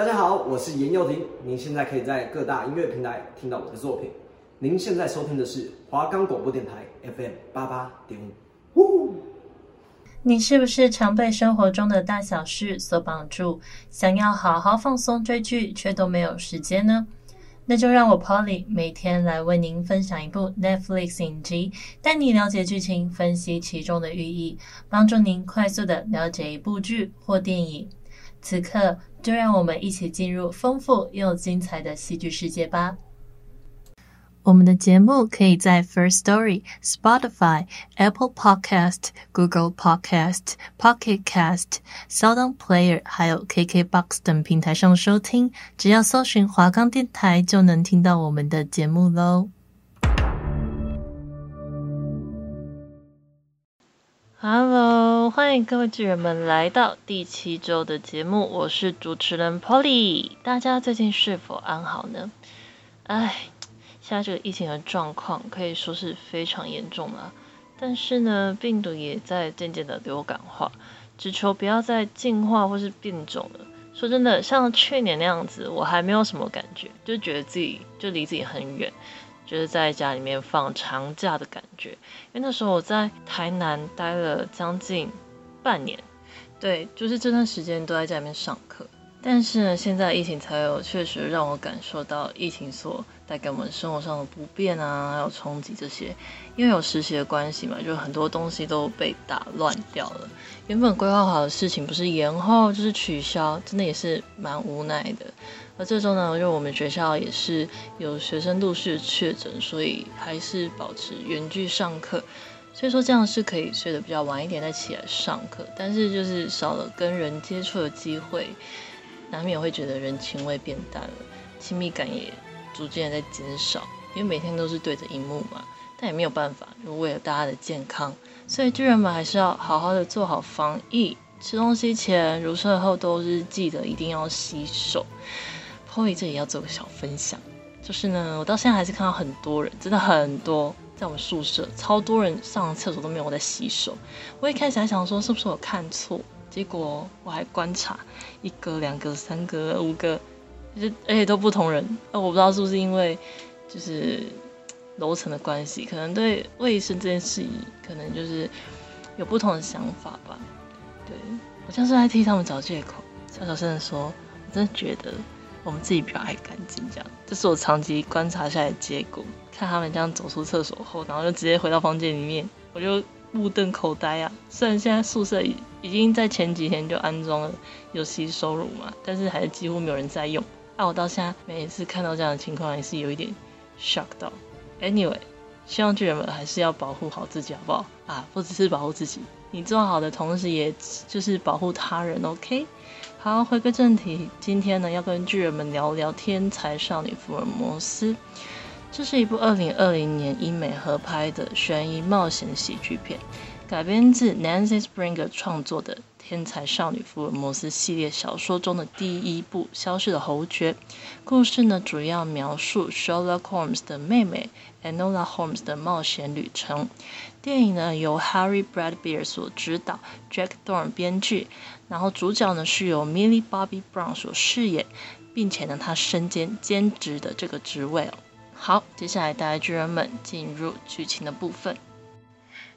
大家好，我是严幼婷。您现在可以在各大音乐平台听到我的作品。您现在收听的是华冈广播电台 FM 八八点五。你是不是常被生活中的大小事所绑住，想要好好放松追剧，却都没有时间呢？那就让我 Polly 每天来为您分享一部 Netflix 影集，带你了解剧情，分析其中的寓意，帮助您快速的了解一部剧或电影。此刻，就让我们一起进入丰富又精彩的戏剧世界吧。我们的节目可以在 First Story、Spotify、Apple Podcast、Google Podcast、Pocket Cast、Sound Player，还有 KKBox 等平台上收听。只要搜寻华冈电台，就能听到我们的节目喽。Hello，欢迎各位剧人们来到第七周的节目，我是主持人 Polly。大家最近是否安好呢？哎，现在这个疫情的状况可以说是非常严重了，但是呢，病毒也在渐渐的流感化，只求不要再进化或是变种了。说真的，像去年那样子，我还没有什么感觉，就觉得自己就离自己很远。就是在家里面放长假的感觉，因为那时候我在台南待了将近半年，对，就是这段时间都在家里面上课。但是呢，现在疫情才有，确实让我感受到疫情所带给我们生活上的不便啊，还有冲击这些。因为有实习的关系嘛，就很多东西都被打乱掉了。原本规划好的事情不是延后就是取消，真的也是蛮无奈的。而这周呢，因为我们学校也是有学生陆续确诊，所以还是保持远距上课。所以说这样是可以睡得比较晚一点再起来上课，但是就是少了跟人接触的机会。难免会觉得人情味变淡了，亲密感也逐渐在减少，因为每天都是对着荧幕嘛。但也没有办法，就为了大家的健康，所以巨人们还是要好好的做好防疫。吃东西前、入睡后都是记得一定要洗手。Poi 这里要做个小分享，就是呢，我到现在还是看到很多人，真的很多，在我们宿舍超多人上厕所都没有我在洗手。我一开始还想说是不是我看错。结果我还观察一个、两个、三个、五个，就是而且都不同人。那我不知道是不是因为就是楼层的关系，可能对卫生这件事情，可能就是有不同的想法吧。对，我像是在替他们找借口，小小声的说，我真的觉得我们自己比较爱干净，这样。这是我长期观察下来的结果。看他们这样走出厕所后，然后就直接回到房间里面，我就。目瞪口呆啊！虽然现在宿舍已已经在前几天就安装了有洗手乳嘛，但是还是几乎没有人在用。啊，我到现在每一次看到这样的情况，也是有一点 shock 到。Anyway，希望巨人们还是要保护好自己，好不好？啊，不只是保护自己，你做好的同时，也就是保护他人。OK，好，回归正题，今天呢要跟巨人们聊聊《天才少女福尔摩斯》。这是一部二零二零年英美合拍的悬疑冒险喜剧片，改编自 Nancy Springer 创作的《天才少女福尔摩斯》系列小说中的第一部《消失的侯爵》。故事呢，主要描述 Sherlock Holmes 的妹妹 Enola Holmes 的冒险旅程。电影呢由 Harry Bradbeer 所执导，Jack Thorn 编剧，然后主角呢是由 Millie Bobby Brown 所饰演，并且呢他身兼兼职的这个职位。好，接下来带剧人们进入剧情的部分。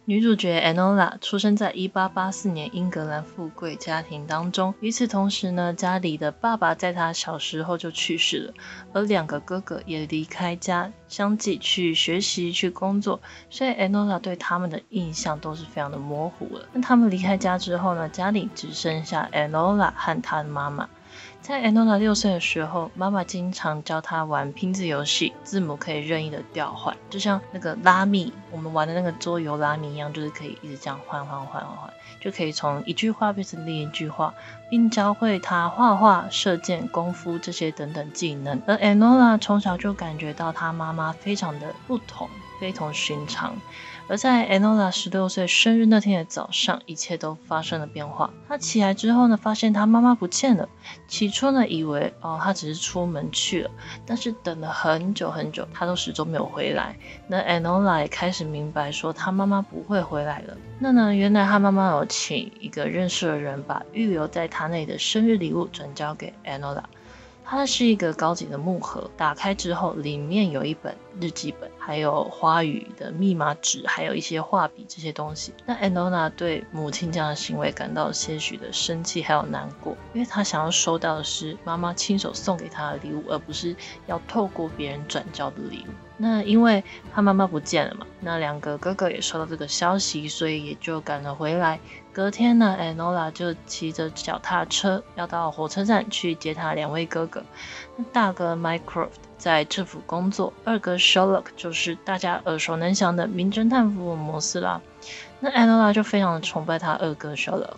女主角 Enola 出生在一八八四年英格兰富贵家庭当中。与此同时呢，家里的爸爸在她小时候就去世了，而两个哥哥也离开家，相继去学习、去工作，所以 Enola 对他们的印象都是非常的模糊了。那他们离开家之后呢，家里只剩下 Enola 和她的妈妈。在 anoa 六岁的时候，妈妈经常教她玩拼字游戏，字母可以任意的调换，就像那个拉米，我们玩的那个桌游拉米一样，就是可以一直这样换换换换换，就可以从一句话变成另一句话，并教会他画画、射箭、功夫这些等等技能。而 Enola 从小就感觉到她妈妈非常的不同，非同寻常。而在 Enola 十六岁生日那天的早上，一切都发生了变化。她起来之后呢，发现她妈妈不见了。起初呢，以为哦，她只是出门去了。但是等了很久很久，她都始终没有回来。那 Enola 也开始明白说，她妈妈不会回来了。那呢，原来她妈妈有请一个认识的人，把预留在塔内的生日礼物转交给 Anola，。它是一个高级的木盒，打开之后里面有一本日记本，还有花语的密码纸，还有一些画笔这些东西。那 Anola 对母亲这样的行为感到些许的生气还有难过，因为她想要收到的是妈妈亲手送给她的礼物，而不是要透过别人转交的礼物。那因为他妈妈不见了嘛，那两个哥哥也收到这个消息，所以也就赶了回来。隔天呢，Anola 就骑着脚踏车要到火车站去接他两位哥哥。那大哥 Mycroft 在政府工作，二哥 Sherlock 就是大家耳熟能详的名侦探福尔摩斯啦。那 Anola 就非常的崇拜他二哥 Sherlock。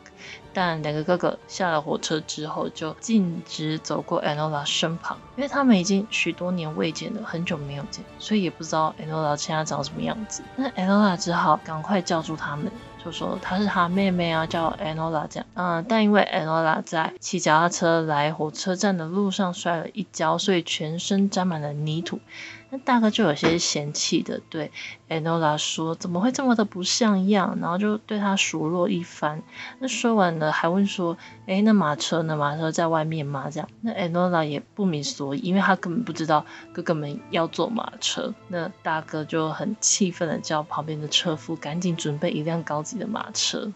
但两个哥哥下了火车之后，就径直走过 Enola 身旁，因为他们已经许多年未见了，很久没有见，所以也不知道 Enola 现在长什么样子。那 Enola 只好赶快叫住他们，就说她是她妹妹啊，叫 Enola 这样。嗯，但因为 Enola 在骑脚踏车来火车站的路上摔了一跤，所以全身沾满了泥土。那大哥就有些嫌弃的对 Enola 说：“怎么会这么的不像样？”然后就对他数落一番。那说完了，还问说：“诶，那马车呢？马车在外面吗？”这样，那 Enola 也不明所以，因为他根本不知道哥哥们要坐马车。那大哥就很气愤的叫旁边的车夫赶紧准备一辆高级的马车。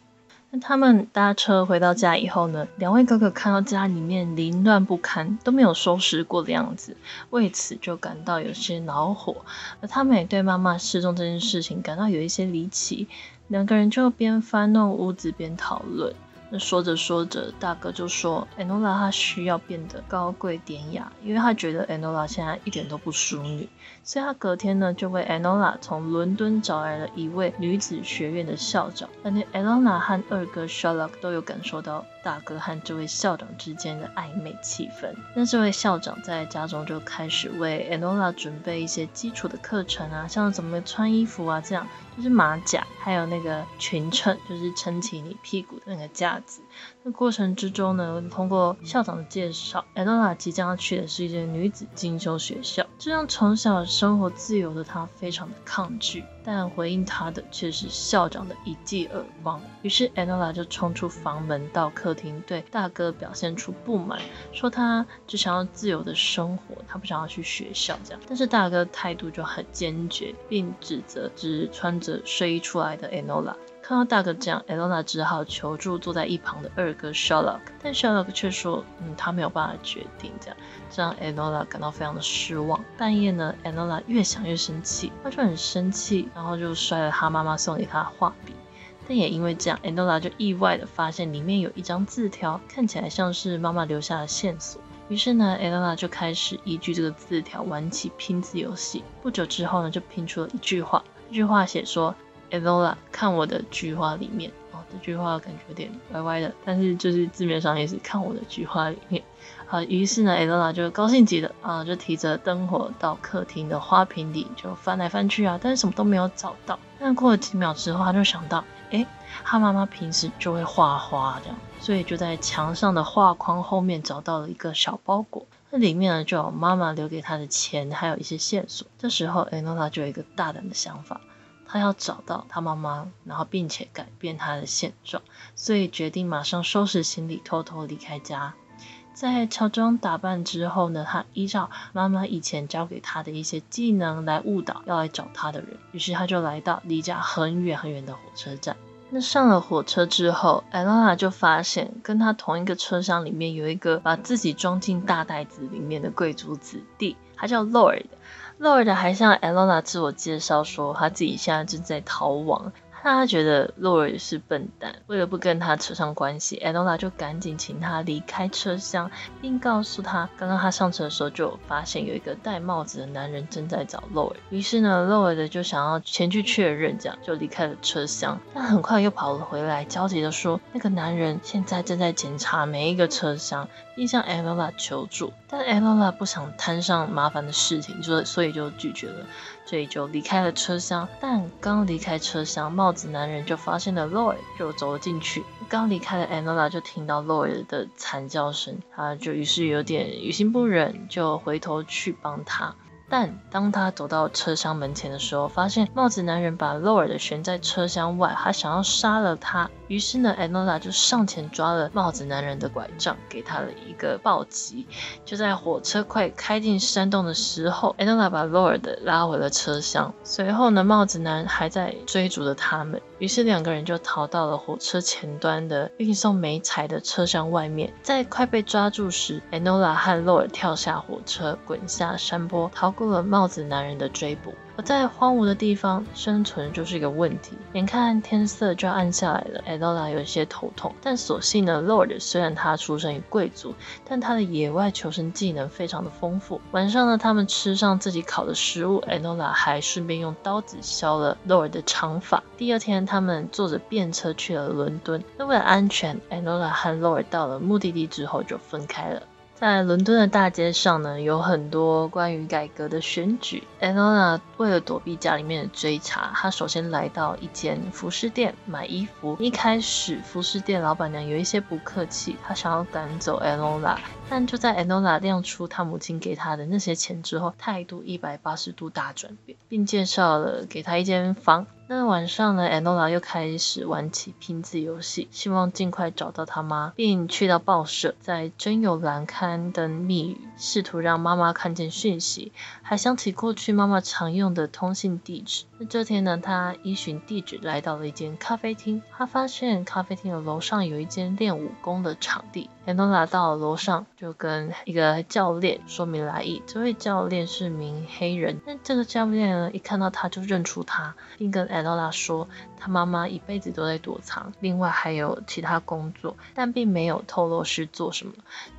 那他们搭车回到家以后呢，两位哥哥看到家里面凌乱不堪，都没有收拾过的样子，为此就感到有些恼火。而他们也对妈妈失踪这件事情感到有一些离奇，两个人就边翻弄屋子边讨论。那说着说着，大哥就说：“Enola 她需要变得高贵典雅，因为他觉得 Enola 现在一点都不淑女。”所以他隔天呢，就为 Enola 从伦敦找来了一位女子学院的校长。但是 Enola 和二哥 Sherlock 都有感受到大哥和这位校长之间的暧昧气氛。那这位校长在家中就开始为 Enola 准备一些基础的课程啊，像怎么穿衣服啊，这样就是马甲，还有那个裙撑，就是撑起你屁股的那个架子。那过程之中呢，通过校长的介绍，Enola 即将要去的是一间女子进修学校，这让从小生活自由的她非常的抗拒。但回应她的却是校长的一记耳光。于是 Enola 就冲出房门到客厅，对大哥表现出不满，说他只想要自由的生活，他不想要去学校这样。但是大哥态度就很坚决，并指责只穿着睡衣出来的 Enola。看到大哥这样，Enola 只好求助坐在一旁的二哥 Sherlock，但 Sherlock 却说，嗯，他没有办法决定这样，这让 Enola 感到非常的失望。半夜呢，Enola 越想越生气，他就很生气，然后就摔了他妈妈送给他的画笔。但也因为这样，Enola 就意外的发现里面有一张字条，看起来像是妈妈留下的线索。于是呢，Enola 就开始依据这个字条玩起拼字游戏。不久之后呢，就拼出了一句话，这句话写说。Enola，看我的菊花里面哦，这句话感觉有点歪歪的，但是就是字面上也是看我的菊花里面。好，于是呢，Enola 就高兴极了啊，就提着灯火到客厅的花瓶里就翻来翻去啊，但是什么都没有找到。但过了几秒之后，他就想到，诶，他妈妈平时就会画花这样，所以就在墙上的画框后面找到了一个小包裹，那里面呢就有妈妈留给他的钱，还有一些线索。这时候，Enola 就有一个大胆的想法。他要找到他妈妈，然后并且改变他的现状，所以决定马上收拾行李，偷偷离开家。在乔装打扮之后呢，他依照妈妈以前教给他的一些技能来误导要来找他的人。于是他就来到离家很远很远的火车站。那上了火车之后艾拉拉就发现跟他同一个车厢里面有一个把自己装进大袋子里面的贵族子弟，他叫 Lord。Lord 还向艾拉拉自我介绍说，他自己现在正在逃亡。他觉得 Lord 是笨蛋，为了不跟他扯上关系，Enola 就赶紧请他离开车厢，并告诉他，刚刚他上车的时候就发现有一个戴帽子的男人正在找 Lord。于是呢，Lord 就想要前去确认，这样就离开了车厢。但很快又跑了回来，焦急的说，那个男人现在正在检查每一个车厢，并向 Enola 求助。但 Enola 不想摊上麻烦的事情，所所以就拒绝了。所以就离开了车厢，但刚离开车厢，帽子男人就发现了 Lord，就走了进去。刚离开的 Enola 就听到 Lord 的惨叫声，他就于是有点于心不忍，就回头去帮他。但当他走到车厢门前的时候，发现帽子男人把 Lord 悬在车厢外，他想要杀了他。于是呢，Enola 就上前抓了帽子男人的拐杖，给他了一个暴击。就在火车快开进山洞的时候，Enola 把 Lord 拉回了车厢。随后呢，帽子男还在追逐着他们，于是两个人就逃到了火车前端的运送煤柴的车厢外面。在快被抓住时，Enola 和 Lord 跳下火车，滚下山坡，逃过了帽子男人的追捕。在荒芜的地方生存就是一个问题。眼看天色就要暗下来了，Enola 有一些头痛。但所幸呢，Lord 虽然他出身于贵族，但他的野外求生技能非常的丰富。晚上呢，他们吃上自己烤的食物，Enola 还顺便用刀子削了 Lord 的长发。第二天，他们坐着便车去了伦敦。那为了安全，Enola 和 Lord 到了目的地之后就分开了。在伦敦的大街上呢，有很多关于改革的选举。Enola 为了躲避家里面的追查，她首先来到一间服饰店买衣服。一开始，服饰店老板娘有一些不客气，她想要赶走 Enola，但就在 Enola 亮出她母亲给她的那些钱之后，态度一百八十度大转变，并介绍了给她一间房。那晚上呢，Enola 又开始玩起拼字游戏，希望尽快找到他妈，并去到报社，在真有栏刊登密语，试图让妈妈看见讯息，还想起过去妈妈常用的通信地址。那这天呢，他依循地址来到了一间咖啡厅，他发现咖啡厅的楼上有一间练武功的场地。Enola 到楼上，就跟一个教练说明来意。这位教练是名黑人，那这个教练呢，一看到他就认出他，并跟艾诺拉说。他妈妈一辈子都在躲藏，另外还有其他工作，但并没有透露是做什么。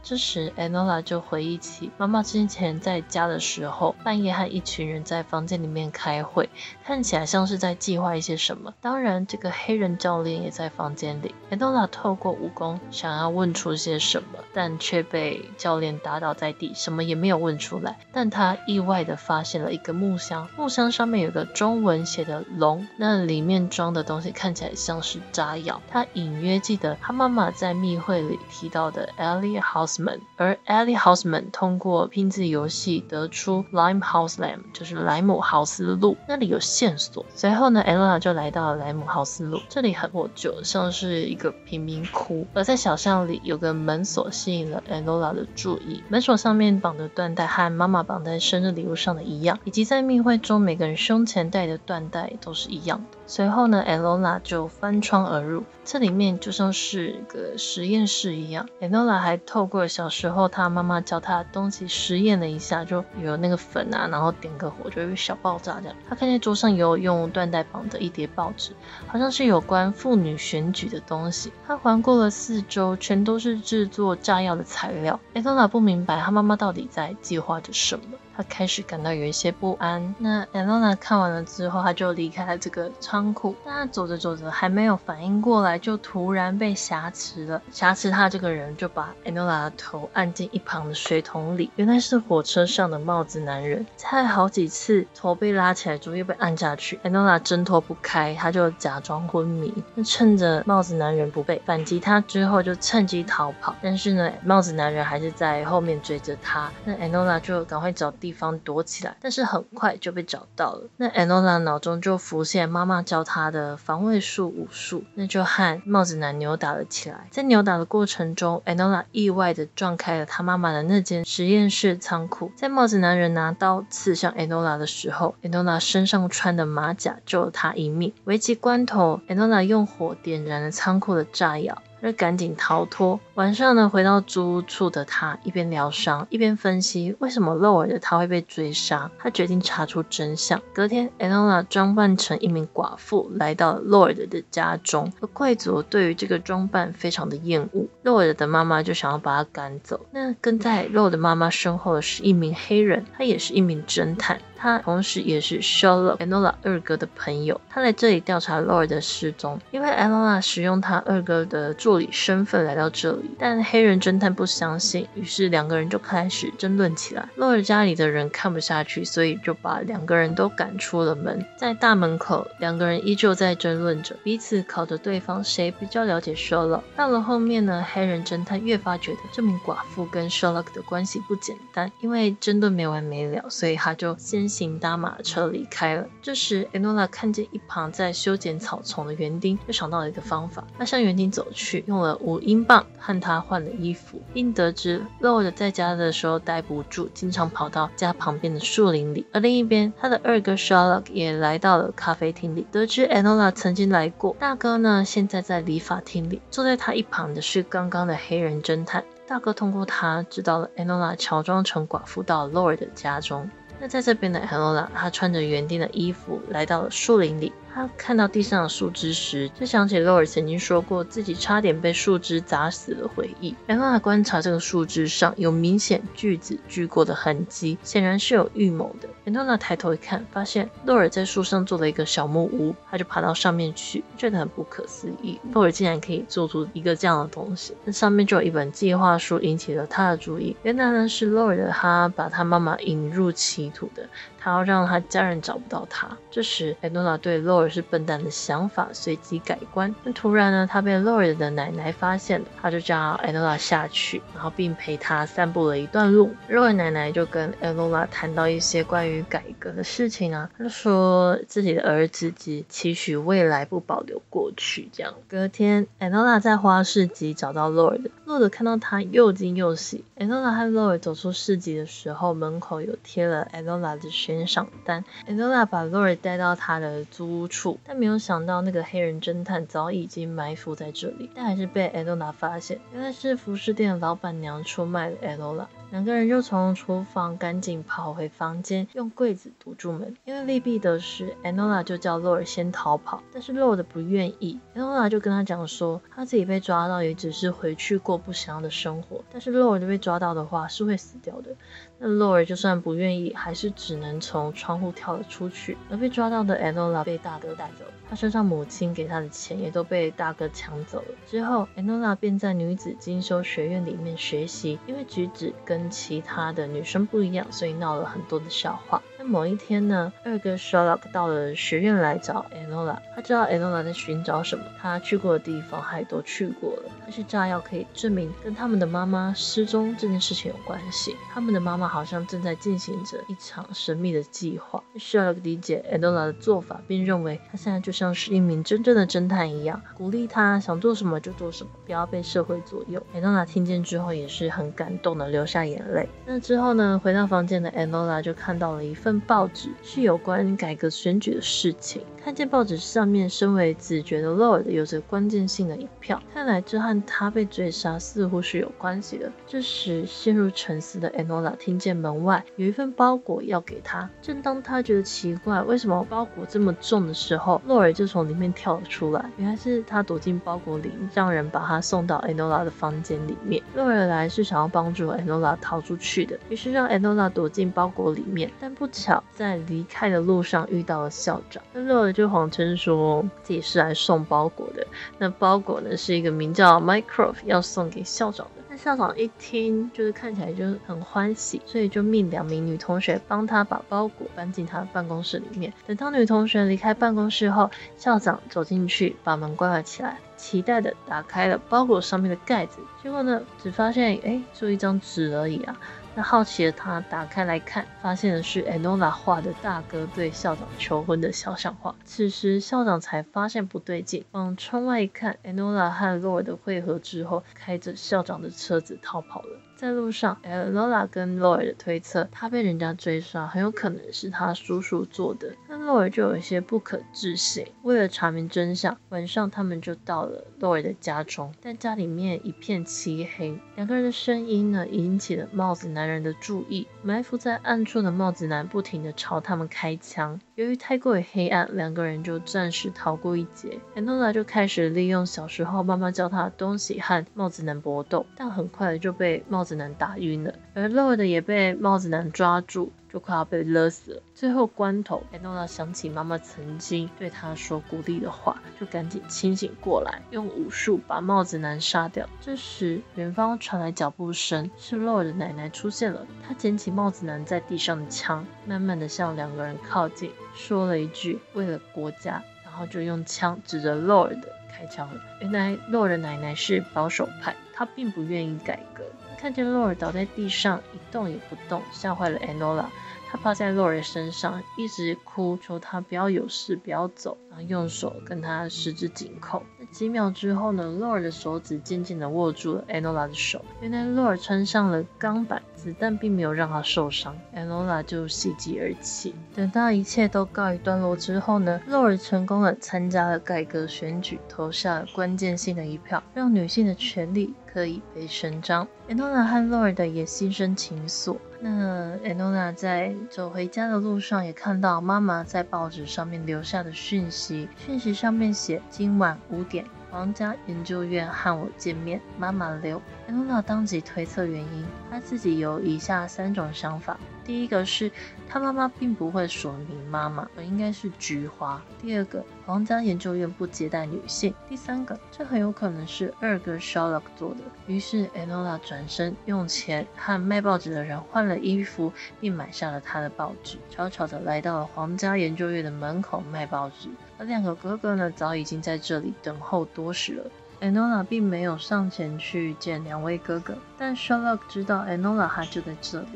这时，Enola 就回忆起妈妈之前在家的时候，半夜和一群人在房间里面开会，看起来像是在计划一些什么。当然，这个黑人教练也在房间里。Enola 透过武功想要问出些什么，但却被教练打倒在地，什么也没有问出来。但他意外地发现了一个木箱，木箱上面有个中文写的“龙”，那里面装。的东西看起来像是炸药。他隐约记得他妈妈在密会里提到的 Ellie Houseman，而 Ellie Houseman 通过拼字游戏得出 Limehouse Lane，就是莱姆豪斯路，那里有线索。随后呢，Enola 就来到了莱姆豪斯路，这里很破旧，像是一个贫民窟。而在小巷里有个门锁吸引了 Enola 的注意，门锁上面绑的缎带和妈妈绑在生日礼物上的一样，以及在密会中每个人胸前戴的缎带都是一样的。随后呢，Enola 就翻窗而入。这里面就像是个实验室一样。Enola 还透过小时候他妈妈教他的东西实验了一下，就有那个粉啊，然后点个火就有小爆炸这样。他看见桌上有用缎带绑的一叠报纸，好像是有关妇女选举的东西。他环顾了四周，全都是制作炸药的材料。Enola 不明白他妈妈到底在计划着什么，他开始感到有一些不安。那 Enola 看完了之后，他就离开了这个仓库。但他走着走着还没有反应过来。就突然被挟持了，挟持他这个人就把 Enola 的头按进一旁的水桶里，原来是火车上的帽子男人。在好几次头被拉起来之后又被按下去，Enola 挣脱不开，他就假装昏迷。那趁着帽子男人不备，反击他之后就趁机逃跑。但是呢，帽子男人还是在后面追着他。那 Enola 就赶快找地地方躲起来，但是很快就被找到了。那 Enola 脑中就浮现妈妈教他的防卫术武术，那就和帽子男扭打了起来，在扭打的过程中，Enola 意外的撞开了他妈妈的那间实验室仓库。在帽子男人拿刀刺向 Enola 的时候，Enola 身上穿的马甲救了他一命。危急关头，Enola 用火点燃了仓库的炸药。就赶紧逃脱。晚上呢，回到租屋处的他一边疗伤，一边分析为什么露尔的他会被追杀。他决定查出真相。隔天，Enola 装扮成一名寡妇来到了露尔的家中，而贵族对于这个装扮非常的厌恶。露尔的妈妈就想要把他赶走。那跟在露尔的妈妈身后的是一名黑人，他也是一名侦探。他同时也是 Sherlock Enola 二哥的朋友，他来这里调查 Lord 的失踪，因为 Enola 使用他二哥的助助理身份来到这里，但黑人侦探不相信，于是两个人就开始争论起来。洛尔家里的人看不下去，所以就把两个人都赶出了门。在大门口，两个人依旧在争论着，彼此考着对方谁比较了解 Sherlock。到了后面呢，黑人侦探越发觉得这名寡妇跟 Sherlock 的关系不简单，因为争论没完没了，所以他就先行搭马车离开了。这时，Enola 看见一旁在修剪草丛的园丁，就想到了一个方法。他向园丁走去，用了五英镑和他换了衣服，并得知 Lord 在家的时候待不住，经常跑到家旁边的树林里。而另一边，他的二哥 Sherlock 也来到了咖啡厅里，得知 Enola 曾经来过。大哥呢，现在在理发厅里。坐在他一旁的是刚刚的黑人侦探。大哥通过他知道了 Enola 乔装成寡妇到 Lord 的家中。那在这边的 Enola，他穿着园丁的衣服来到了树林里。他看到地上的树枝时，就想起洛尔曾经说过自己差点被树枝砸死的回忆。然后他观察这个树枝上有明显锯子锯过的痕迹，显然是有预谋的。安娜抬头一看，发现洛尔在树上做了一个小木屋，他就爬到上面去，觉得很不可思议，洛尔竟然可以做出一个这样的东西。那上面就有一本计划书引起了他的注意。原来呢是洛尔的他把他妈妈引入歧土的。他要让他家人找不到他。这时，艾诺拉对洛尔是笨蛋的想法随即改观。但突然呢，他被洛尔的奶奶发现了，他就叫艾诺拉下去，然后并陪他散步了一段路。洛尔奶奶就跟艾诺拉谈到一些关于改革的事情啊，他就说自己的儿子只期许未来，不保留过去。这样，隔天，艾诺拉在花市集找到洛尔的，洛尔看到他又惊又喜。艾诺拉和洛尔走出市集的时候，门口有贴了艾诺拉的悬赏单艾多拉把洛瑞带到他的租屋处，但没有想到那个黑人侦探早已经埋伏在这里，但还是被艾多拉发现，原来是服饰店的老板娘出卖了艾多拉。两个人就从厨房赶紧跑回房间，用柜子堵住门。因为利弊得失，Enola 就叫洛尔先逃跑，但是洛尔不愿意。Enola 就跟他讲说，他自己被抓到也只是回去过不想要的生活，但是洛尔被抓到的话是会死掉的。那洛尔就算不愿意，还是只能从窗户跳了出去。而被抓到的 Enola 被大哥带走，他身上母亲给他的钱也都被大哥抢走了。之后，Enola 便在女子精修学院里面学习，因为举止跟跟其他的女生不一样，所以闹了很多的笑话。那某一天呢，二哥 Sherlock 到了学院来找 Enola，他知道 Enola 在寻找什么，他去过的地方他也都去过了。但是炸药可以证明跟他们的妈妈失踪这件事情有关系，他们的妈妈好像正在进行着一场神秘的计划。Sherlock 理解 Enola 的做法，并认为他现在就像是一名真正的侦探一样，鼓励他想做什么就做什么，不要被社会左右。Enola 听见之后也是很感动的，流下眼泪。那之后呢，回到房间的 Enola 就看到了一份。份报纸是有关改革选举的事情。看见报纸上面，身为子爵的 Lord 有着关键性的一票，看来这和他被追杀似乎是有关系的。这时陷入沉思的 Enola 听见门外有一份包裹要给他。正当他觉得奇怪，为什么包裹这么重的时候 lor 就从里面跳了出来。原来是他躲进包裹里，让人把他送到 Enola 的房间里面。lor 来是想要帮助 Enola 逃出去的，于是让 Enola 躲进包裹里面。但不巧在离开的路上遇到了校长。那洛就谎称说自己是来送包裹的，那包裹呢是一个名叫 Microft 要送给校长的。那校长一听，就是看起来就很欢喜，所以就命两名女同学帮他把包裹搬进他的办公室里面。等到女同学离开办公室后，校长走进去，把门关了起来，期待的打开了包裹上面的盖子，结果呢，只发现哎，就一张纸而已啊。那好奇的他打开来看，发现的是 Enola 画的大哥对校长求婚的肖像画。此时校长才发现不对劲，往窗外一看，Enola 和 Lord 的会合之后，开着校长的车子逃跑了。在路上，Lola 跟 Lord 推测，他被人家追杀，很有可能是他叔叔做的。那 Loy 就有一些不可置信。为了查明真相，晚上他们就到了 Loy 的家中，但家里面一片漆黑。两个人的声音呢，引起了帽子男人的注意。埋伏在暗处的帽子男不停地朝他们开枪。由于太过于黑暗，两个人就暂时逃过一劫。Enola 就开始利用小时候妈妈教他的东西和帽子男搏斗，但很快就被帽子男打晕了，而 Lord 也被帽子男抓住。就快要被勒死了。最后关头，Enola 想起妈妈曾经对她说鼓励的话，就赶紧清醒过来，用武术把帽子男杀掉。这时，远方传来脚步声，是洛尔的奶奶出现了。她捡起帽子男在地上的枪，慢慢的向两个人靠近，说了一句“为了国家”，然后就用枪指着洛尔的开枪了。原来洛尔的奶奶是保守派，她并不愿意改革。看见洛尔倒在地上一动也不动，吓坏了 Enola。他趴在洛尔身上，一直哭，求他不要有事，不要走，然后用手跟他十指紧扣。那几秒之后呢，洛尔的手指渐渐地握住了 Enola 的手。原来洛尔穿上了钢板，子弹并没有让他受伤。Enola 就喜极而泣。等到一切都告一段落之后呢，洛尔成功的参加了改革选举，投下了关键性的一票，让女性的权利可以被声张。Enola 和 Lord 也心生情愫。那 Enola 在走回家的路上，也看到妈妈在报纸上面留下的讯息。讯息上面写：今晚五点，皇家研究院和我见面。妈妈留。Enola 当即推测原因，她自己有以下三种想法。第一个是，他妈妈并不会署名妈妈，而应该是菊花。第二个，皇家研究院不接待女性。第三个，这很有可能是二哥 Sherlock 做的。于是 Enola 转身用钱和卖报纸的人换了衣服，并买下了他的报纸，悄悄地来到了皇家研究院的门口卖报纸。而两个哥哥呢，早已经在这里等候多时了。Enola 并没有上前去见两位哥哥，但 Sherlock 知道 Enola 他就在这里。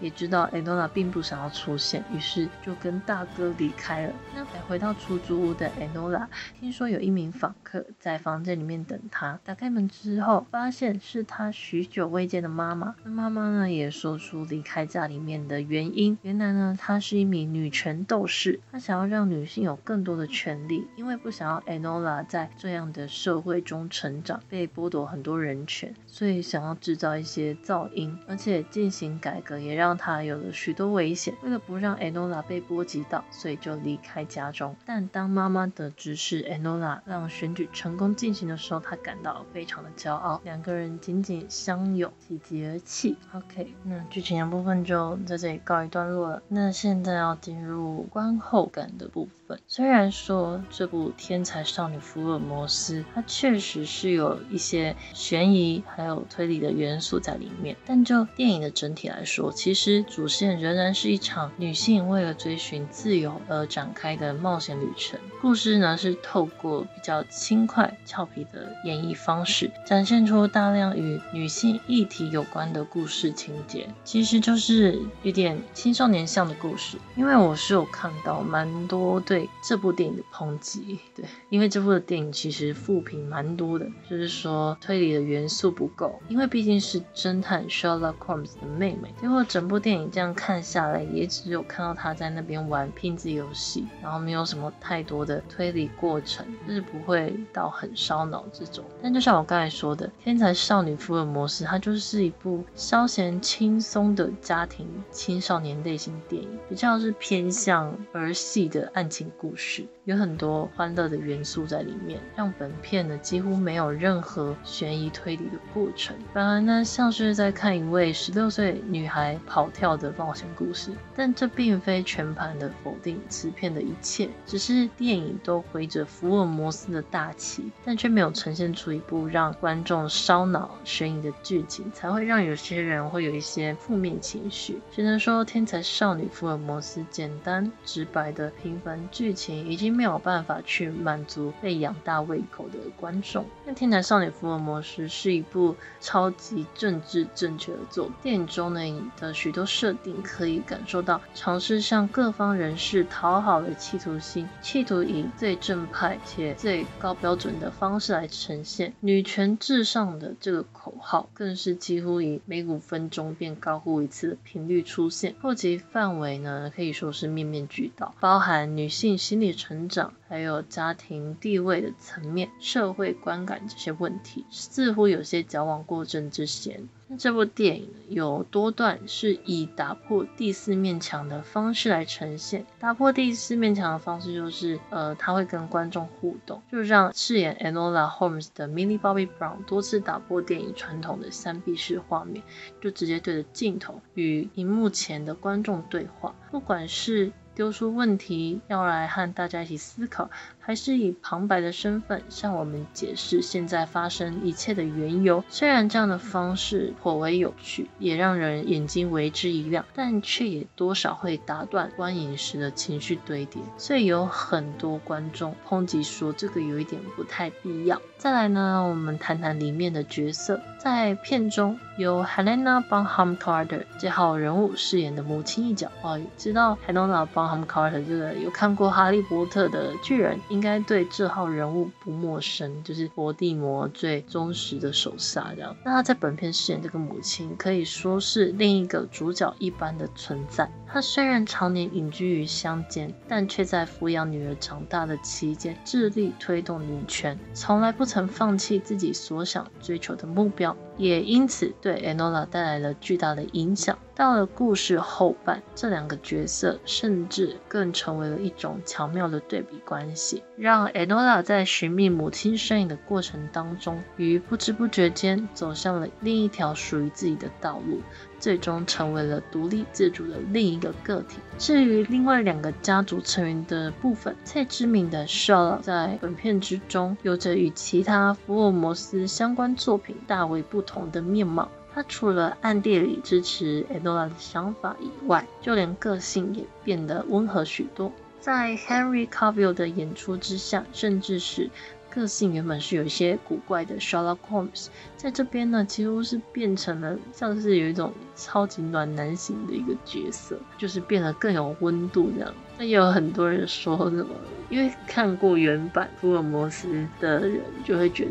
也知道 Enola 并不想要出现，于是就跟大哥离开了。那回到出租屋的 Enola，听说有一名访客在房间里面等他。打开门之后，发现是他许久未见的妈妈。那妈妈呢，也说出离开家里面的原因。原来呢，她是一名女权斗士，她想要让女性有更多的权利，因为不想要 Enola 在这样的社会中成长，被剥夺很多人权，所以想要制造一些噪音，而且进行改革，也让。让他有了许多危险，为了不让 Enola 被波及到，所以就离开家中。但当妈妈得知是 Enola 让选举成功进行的时候，她感到非常的骄傲。两个人紧紧相拥，喜极而泣。OK，那剧情的部分就在这里告一段落了。那现在要进入观后感的部分。虽然说这部《天才少女福尔摩斯》它确实是有一些悬疑还有推理的元素在里面，但就电影的整体来说，其实。其实主线仍然是一场女性为了追寻自由而展开的冒险旅程。故事呢是透过比较轻快、俏皮的演绎方式，展现出大量与女性议题有关的故事情节。其实就是有点青少年向的故事。因为我是有看到蛮多对这部电影的抨击，对，因为这部的电影其实负评蛮多的，就是说推理的元素不够，因为毕竟是侦探 Sherlock Holmes 的妹妹，结果整。部电影这样看下来，也只有看到他在那边玩拼字游戏，然后没有什么太多的推理过程，就是不会到很烧脑这种。但就像我刚才说的，《天才少女福尔摩斯》它就是一部消闲轻松的家庭青少年类型电影，比较是偏向儿戏的爱情故事，有很多欢乐的元素在里面，让本片呢几乎没有任何悬疑推理的过程，反而呢像是在看一位十六岁女孩跑。跑跳的冒险故事，但这并非全盘的否定此片的一切，只是电影都挥着福尔摩斯的大旗，但却没有呈现出一部让观众烧脑悬疑的剧情，才会让有些人会有一些负面情绪。只能说，天才少女福尔摩斯简单直白的平凡剧情已经没有办法去满足被养大胃口的观众。那天才少女福尔摩斯是一部超级政治正确的作，电影中呢的。许许多设定可以感受到尝试向各方人士讨好的企图心，企图以最正派且最高标准的方式来呈现女权至上的这个口号，更是几乎以每五分钟便高呼一次的频率出现。后期范围呢，可以说是面面俱到，包含女性心理成长，还有家庭地位的层面、社会观感这些问题，似乎有些矫枉过正之嫌。那这部电影有多段是以打破第四面墙的方式来呈现。打破第四面墙的方式就是，呃，他会跟观众互动，就是让饰演 Enola Holmes 的 Millie Bobby Brown 多次打破电影传统的三闭式画面，就直接对着镜头与荧幕前的观众对话，不管是。丢出问题要来和大家一起思考，还是以旁白的身份向我们解释现在发生一切的缘由。虽然这样的方式颇为有趣，也让人眼睛为之一亮，但却也多少会打断观影时的情绪堆叠。所以有很多观众抨击说这个有一点不太必要。再来呢，我们谈谈里面的角色。在片中，由 Helena Bonham Carter 这号人物饰演的母亲一角。哦，知道 Helena Bonham Carter 这个有看过《哈利波特》的巨人，应该对这号人物不陌生，就是伏地魔最忠实的手下。这样，那他在本片饰演这个母亲，可以说是另一个主角一般的存在。他虽然常年隐居于乡间，但却在抚养女儿长大的期间，致力推动女权，从来不曾放弃自己所想追求的目标。也因此对 Enola 带来了巨大的影响。到了故事后半，这两个角色甚至更成为了一种巧妙的对比关系，让 Enola 在寻觅母亲身影的过程当中，于不知不觉间走向了另一条属于自己的道路，最终成为了独立自主的另一个个体。至于另外两个家族成员的部分，最知名的 Sherlock 在本片之中有着与其他福尔摩斯相关作品大为不同的面貌。他除了暗地里支持 Enola 的想法以外，就连个性也变得温和许多。在 Henry Cavill 的演出之下，甚至是个性原本是有一些古怪的 Sherlock Holmes，在这边呢，几乎是变成了像是有一种超级暖男型的一个角色，就是变得更有温度这样。那也有很多人说什么，因为看过原版福尔摩斯的人就会觉得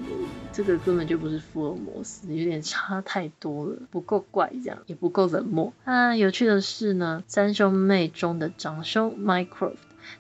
这个根本就不是福尔摩斯，有点差太多了，不够怪这样，也不够冷漠。那有趣的是呢，三兄妹中的长兄 Mycroft。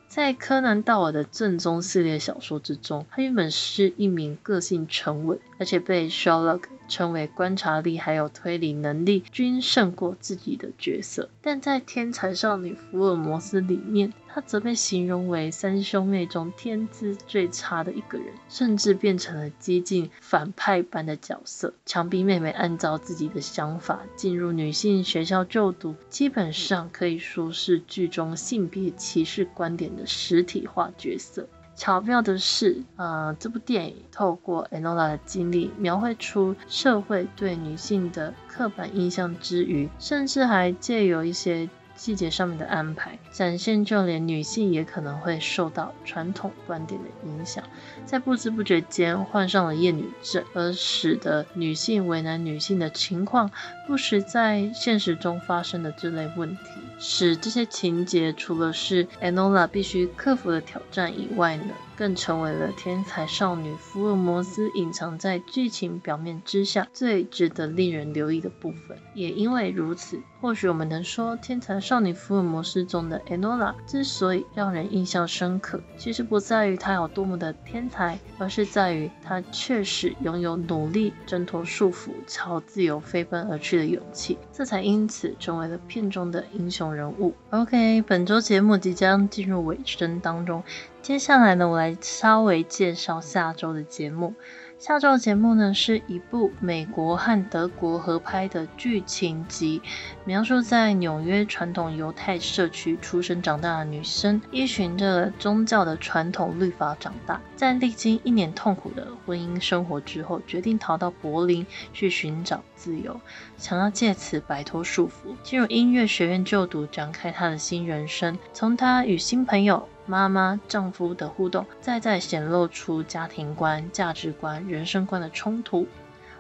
在柯南道尔的正宗系列小说之中，他原本是一名个性沉稳，而且被 Sherlock 成为观察力还有推理能力均胜过自己的角色。但在天才少女福尔摩斯里面，他则被形容为三兄妹中天资最差的一个人，甚至变成了接近反派般的角色，强逼妹妹按照自己的想法进入女性学校就读，基本上可以说是剧中性别歧视观点的实体化角色。巧妙的是，呃，这部电影透过 Enola 的经历，描绘出社会对女性的刻板印象之余，甚至还借由一些细节上面的安排，展现就连女性也可能会受到传统观点的影响，在不知不觉间患上了厌女症，而使得女性为难女性的情况，不时在现实中发生的这类问题，使这些情节除了是 Enola 必须克服的挑战以外呢，更成为了天才少女福尔摩斯隐藏在剧情表面之下最值得令人留意的部分。也因为如此，或许我们能说，天才少女福尔摩斯中的 Enola 之所以让人印象深刻，其实不在于她有多么的天才，而是在于她确实拥有努力挣脱束缚、朝自由飞奔而去的勇气，这才因此成为了片中的英雄人物。OK，本周节目即将进入尾声当中。接下来呢，我来稍微介绍下周的节目。下周的节目呢，是一部美国和德国合拍的剧情集，描述在纽约传统犹太社区出生长大的女生，依循着宗教的传统律法长大，在历经一年痛苦的婚姻生活之后，决定逃到柏林去寻找自由，想要借此摆脱束缚，进入音乐学院就读，展开她的新人生。从她与新朋友。妈妈、丈夫的互动，再再显露出家庭观、价值观、人生观的冲突。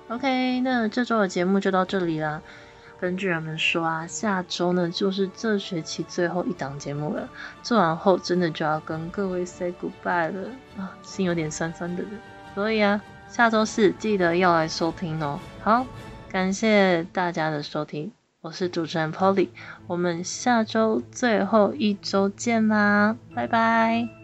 OK，那这周的节目就到这里啦。跟巨人们说啊，下周呢就是这学期最后一档节目了，做完后真的就要跟各位 say goodbye 了啊，心有点酸酸的。所以啊，下周四记得要来收听哦。好，感谢大家的收听。我是主持人 Polly，我们下周最后一周见啦，拜拜。